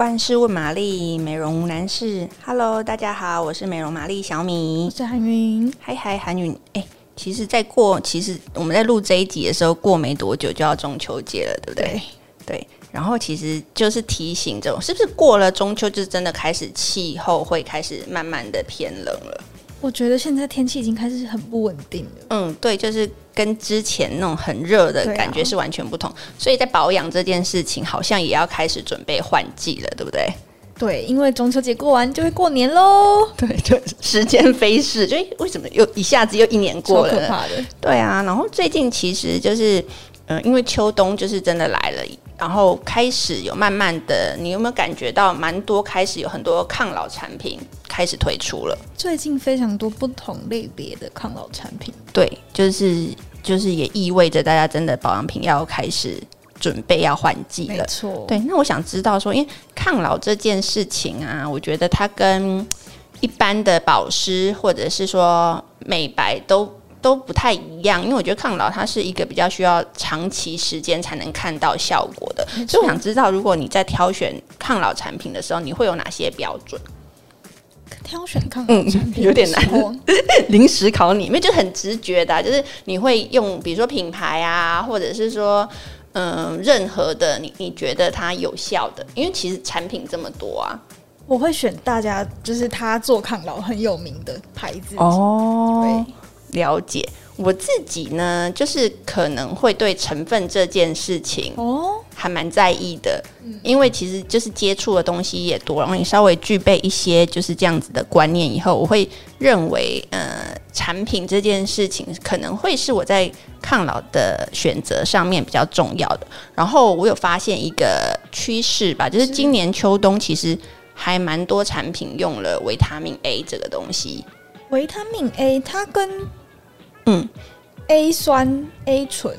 万事问玛丽，美容男士。Hello，大家好，我是美容玛丽小米，我是韩云。嗨嗨，韩云，哎，其实，在过，其实我们在录这一集的时候，过没多久就要中秋节了，对不对？对，对。然后，其实就是提醒这种，是不是过了中秋，就真的开始气候会开始慢慢的偏冷了？我觉得现在天气已经开始很不稳定了。嗯，对，就是跟之前那种很热的感觉是完全不同。啊、所以在保养这件事情，好像也要开始准备换季了，对不对？对，因为中秋节过完就会过年喽。对对，时间飞逝，就为什么又一下子又一年过了？可怕的。对啊，然后最近其实就是，嗯、呃，因为秋冬就是真的来了。然后开始有慢慢的，你有没有感觉到蛮多开始有很多抗老产品开始推出了？最近非常多不同类别的抗老产品。对，就是就是也意味着大家真的保养品要开始准备要换季了。没错。对，那我想知道说，因为抗老这件事情啊，我觉得它跟一般的保湿或者是说美白都。都不太一样，因为我觉得抗老它是一个比较需要长期时间才能看到效果的，所以我想知道，如果你在挑选抗老产品的时候，你会有哪些标准？挑选抗老产品、嗯、有点难，临时考你，因为就很直觉的、啊，就是你会用，比如说品牌啊，或者是说，嗯，任何的你你觉得它有效的，因为其实产品这么多啊，我会选大家就是他做抗老很有名的牌子。哦。对了解，我自己呢，就是可能会对成分这件事情哦，还蛮在意的，因为其实就是接触的东西也多，然后你稍微具备一些就是这样子的观念以后，我会认为，呃，产品这件事情可能会是我在抗老的选择上面比较重要的。然后我有发现一个趋势吧，就是今年秋冬其实还蛮多产品用了维他命 A 这个东西。维他命 A 它跟嗯，A 酸 A 醇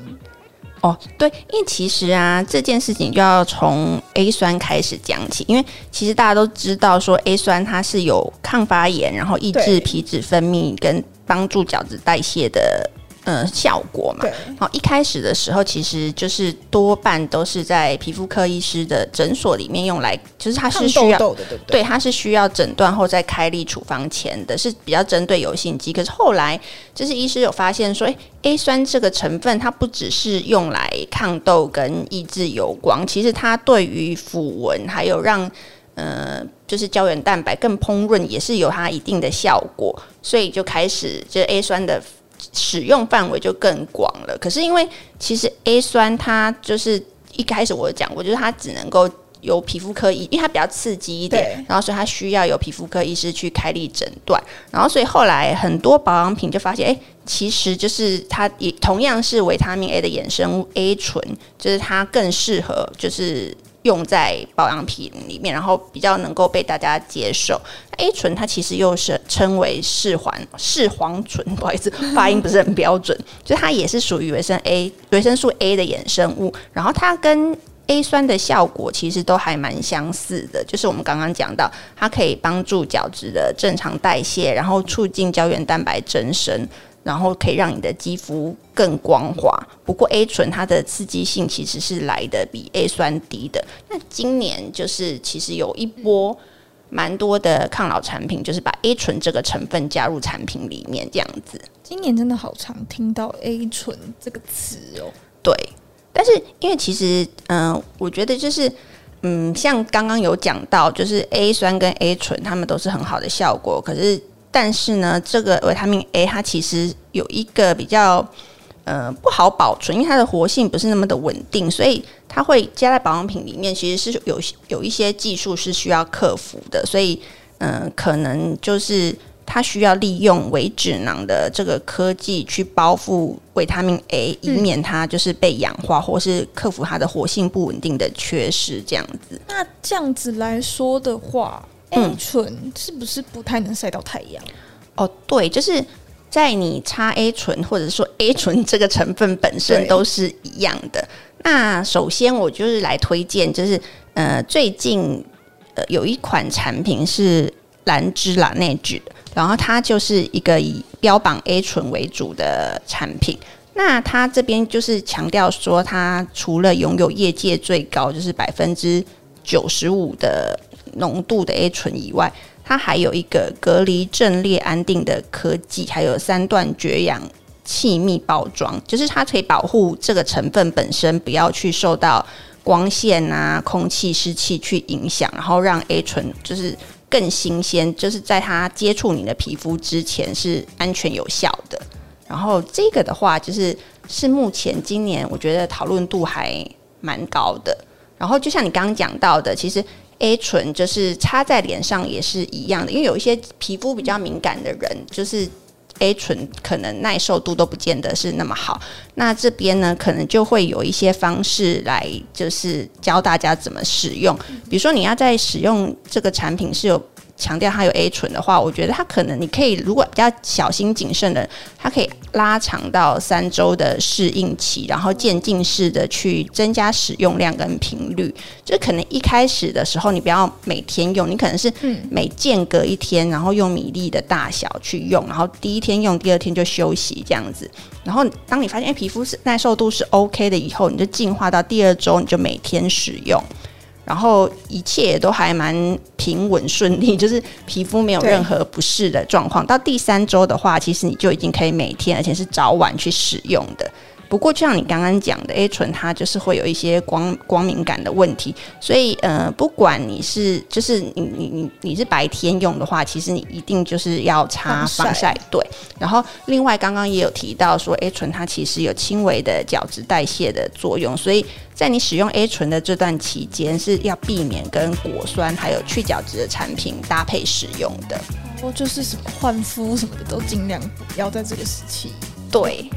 哦，对，因为其实啊，这件事情就要从 A 酸开始讲起，因为其实大家都知道说 A 酸它是有抗发炎，然后抑制皮脂分泌跟帮助角质代谢的。呃，效果嘛，对。好，一开始的时候，其实就是多半都是在皮肤科医师的诊所里面用来，就是它是需要对不对？对，它是需要诊断后再开立处方前的，是比较针对油性肌。可是后来，就是医师有发现说，诶，A 酸这个成分，它不只是用来抗痘跟抑制油光，其实它对于抚纹还有让呃，就是胶原蛋白更烹润，也是有它一定的效果。所以就开始，就是 A 酸的。使用范围就更广了。可是因为其实 A 酸它就是一开始我讲过，就是它只能够由皮肤科医，因为它比较刺激一点，然后所以它需要由皮肤科医师去开立诊断。然后所以后来很多保养品就发现，哎，其实就是它也同样是维他命 A 的衍生物 A 醇，就是它更适合就是。用在保养品里面，然后比较能够被大家接受。A 醇它其实又是称为视黄视黄醇，不好意思，发音不是很标准。就它也是属于维生 A 维生素 A 的衍生物，然后它跟 A 酸的效果其实都还蛮相似的。就是我们刚刚讲到，它可以帮助角质的正常代谢，然后促进胶原蛋白增生。然后可以让你的肌肤更光滑。不过 A 醇它的刺激性其实是来的比 A 酸低的。那今年就是其实有一波蛮多的抗老产品，就是把 A 醇这个成分加入产品里面，这样子。今年真的好常听到 A 醇这个词哦。对，但是因为其实嗯、我觉得就是嗯，像刚刚有讲到，就是 A 酸跟 A 醇它们都是很好的效果，可是。但是呢，这个维他命 A 它其实有一个比较呃不好保存，因为它的活性不是那么的稳定，所以它会加在保养品里面，其实是有有一些技术是需要克服的，所以嗯、可能就是它需要利用微脂囊的这个科技去包覆维他命 A，以免它就是被氧化，或是克服它的活性不稳定的缺失这样子。那这样子来说的话。A 醇是不是不太能晒到太阳？哦，对，就是在你擦 A 醇，或者说 A 醇这个成分本身都是一样的。那首先我就是来推荐，就是呃，最近呃有一款产品是兰芝拉内酯，然后它就是一个以标榜 A 醇为主的产品。那它这边就是强调说，它除了拥有业界最高就是百分之九十五的浓度的 A 醇以外，它还有一个隔离阵列安定的科技，还有三段绝氧气密包装，就是它可以保护这个成分本身不要去受到光线啊、空气、湿气去影响，然后让 A 醇就是更新鲜，就是在它接触你的皮肤之前是安全有效的。然后这个的话，就是是目前今年我觉得讨论度还蛮高的。然后就像你刚刚讲到的，其实 A 醇就是擦在脸上也是一样的，因为有一些皮肤比较敏感的人，就是 A 醇可能耐受度都不见得是那么好。那这边呢，可能就会有一些方式来，就是教大家怎么使用。比如说你要在使用这个产品是有。强调它有 A 醇的话，我觉得它可能你可以如果比较小心谨慎的，它可以拉长到三周的适应期，然后渐进式的去增加使用量跟频率。就可能一开始的时候，你不要每天用，你可能是每间隔一天，然后用米粒的大小去用，然后第一天用，第二天就休息这样子。然后当你发现哎皮肤是耐受度是 OK 的以后，你就进化到第二周，你就每天使用。然后一切都还蛮平稳顺利，就是皮肤没有任何不适的状况。到第三周的话，其实你就已经可以每天，而且是早晚去使用的。不过，就像你刚刚讲的，A 醇它就是会有一些光光敏感的问题，所以呃，不管你是就是你你你你是白天用的话，其实你一定就是要擦防晒。对。然后另外刚刚也有提到说，A 醇它其实有轻微的角质代谢的作用，所以在你使用 A 醇的这段期间是要避免跟果酸还有去角质的产品搭配使用的。哦，就是什么焕肤什么的都尽量不要在这个时期。对。